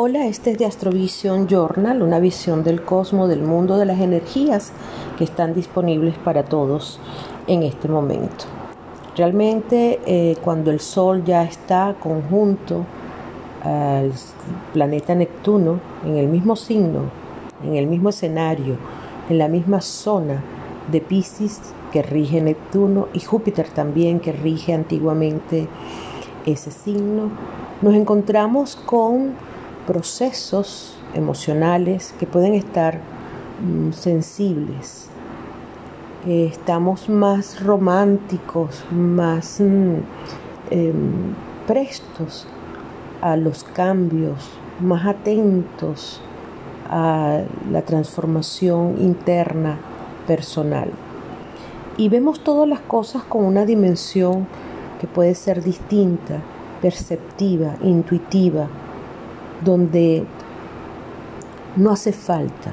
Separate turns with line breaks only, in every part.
Hola, este es de Astrovision Journal, una visión del cosmos, del mundo de las energías que están disponibles para todos en este momento. Realmente eh, cuando el Sol ya está conjunto al planeta Neptuno en el mismo signo, en el mismo escenario, en la misma zona de Pisces que rige Neptuno y Júpiter también que rige antiguamente ese signo, nos encontramos con procesos emocionales que pueden estar mm, sensibles. estamos más románticos, más mm, em, prestos a los cambios, más atentos a la transformación interna personal. Y vemos todas las cosas con una dimensión que puede ser distinta, perceptiva, intuitiva, donde no hace falta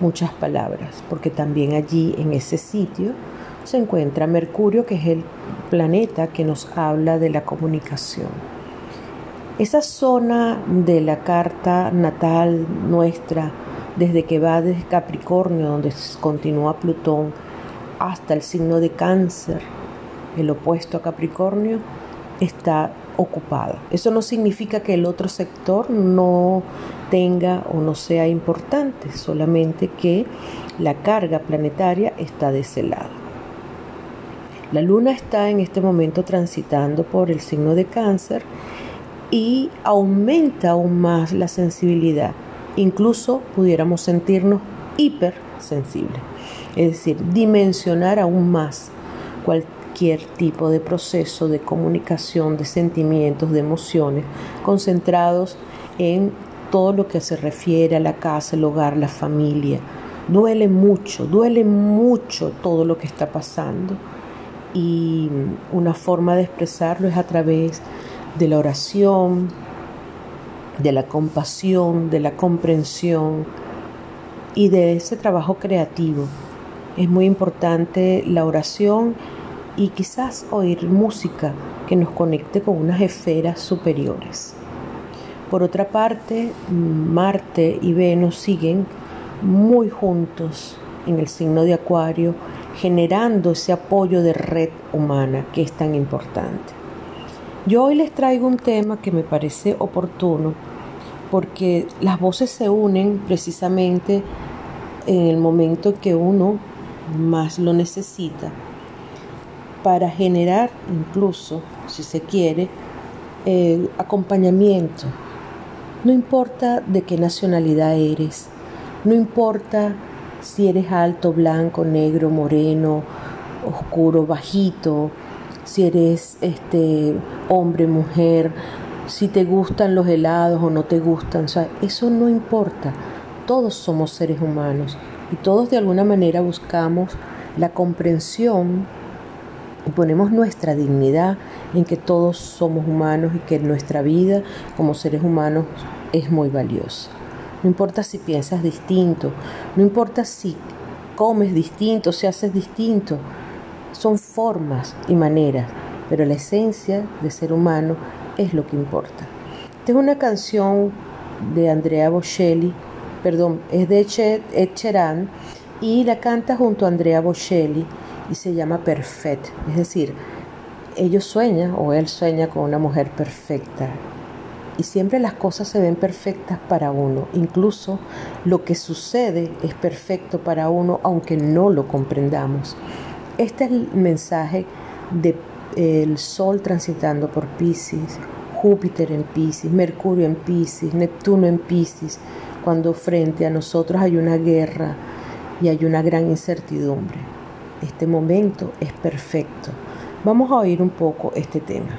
muchas palabras, porque también allí en ese sitio se encuentra Mercurio, que es el planeta que nos habla de la comunicación. Esa zona de la carta natal nuestra, desde que va desde Capricornio, donde continúa Plutón, hasta el signo de cáncer, el opuesto a Capricornio, está ocupada. Eso no significa que el otro sector no tenga o no sea importante, solamente que la carga planetaria está de ese lado. La luna está en este momento transitando por el signo de cáncer y aumenta aún más la sensibilidad. Incluso pudiéramos sentirnos hipersensibles, es decir, dimensionar aún más cualquier tipo de proceso de comunicación, de sentimientos, de emociones, concentrados en todo lo que se refiere a la casa, el hogar, la familia. Duele mucho, duele mucho todo lo que está pasando. Y una forma de expresarlo es a través de la oración, de la compasión, de la comprensión y de ese trabajo creativo. Es muy importante la oración y quizás oír música que nos conecte con unas esferas superiores. Por otra parte, Marte y Venus siguen muy juntos en el signo de Acuario, generando ese apoyo de red humana que es tan importante. Yo hoy les traigo un tema que me parece oportuno porque las voces se unen precisamente en el momento que uno más lo necesita para generar incluso, si se quiere, acompañamiento. No importa de qué nacionalidad eres, no importa si eres alto, blanco, negro, moreno, oscuro, bajito, si eres este hombre, mujer, si te gustan los helados o no te gustan, o sea, eso no importa. Todos somos seres humanos y todos de alguna manera buscamos la comprensión y ponemos nuestra dignidad en que todos somos humanos y que nuestra vida como seres humanos es muy valiosa. No importa si piensas distinto, no importa si comes distinto, si haces distinto, son formas y maneras, pero la esencia de ser humano es lo que importa. Esta es una canción de Andrea Bocelli, perdón, es de Ed y la canta junto a Andrea Bocelli y se llama Perfect, es decir, ellos sueñan o él sueña con una mujer perfecta. Y siempre las cosas se ven perfectas para uno. Incluso lo que sucede es perfecto para uno aunque no lo comprendamos. Este es el mensaje del el Sol transitando por Pisces, Júpiter en Pisces, Mercurio en Pisces, Neptuno en Pisces, cuando frente a nosotros hay una guerra y hay una gran incertidumbre este momento es perfecto. Vamos a oír un poco este tema.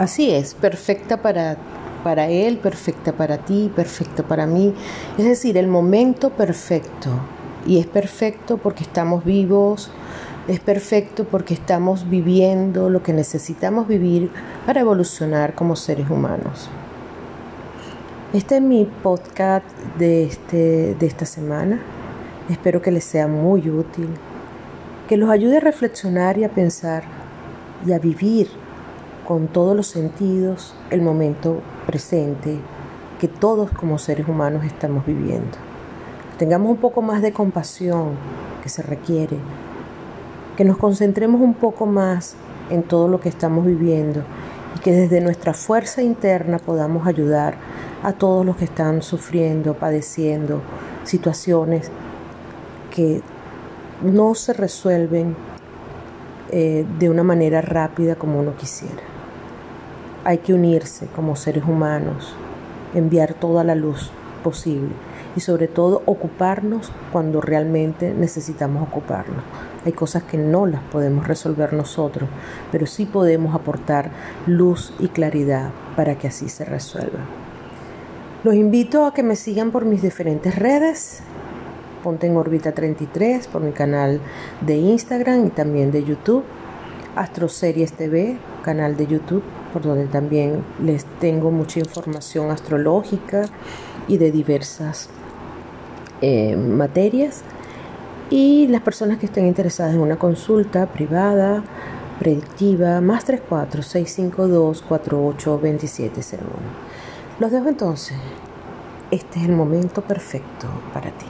Así es, perfecta para, para Él, perfecta para ti, perfecta para mí. Es decir, el momento perfecto. Y es perfecto porque estamos vivos, es perfecto porque estamos viviendo lo que necesitamos vivir para evolucionar como seres humanos. Este es mi podcast de, este, de esta semana. Espero que les sea muy útil, que los ayude a reflexionar y a pensar y a vivir con todos los sentidos el momento presente que todos como seres humanos estamos viviendo. Tengamos un poco más de compasión que se requiere, que nos concentremos un poco más en todo lo que estamos viviendo y que desde nuestra fuerza interna podamos ayudar a todos los que están sufriendo, padeciendo situaciones que no se resuelven eh, de una manera rápida como uno quisiera. Hay que unirse como seres humanos, enviar toda la luz posible y sobre todo ocuparnos cuando realmente necesitamos ocuparnos. Hay cosas que no las podemos resolver nosotros, pero sí podemos aportar luz y claridad para que así se resuelva. Los invito a que me sigan por mis diferentes redes. Ponte en órbita 33 por mi canal de Instagram y también de YouTube. Astroseries TV, canal de YouTube, por donde también les tengo mucha información astrológica y de diversas eh, materias. Y las personas que estén interesadas en una consulta privada, predictiva, más 34 652 48 2701. Los dejo entonces. Este es el momento perfecto para ti.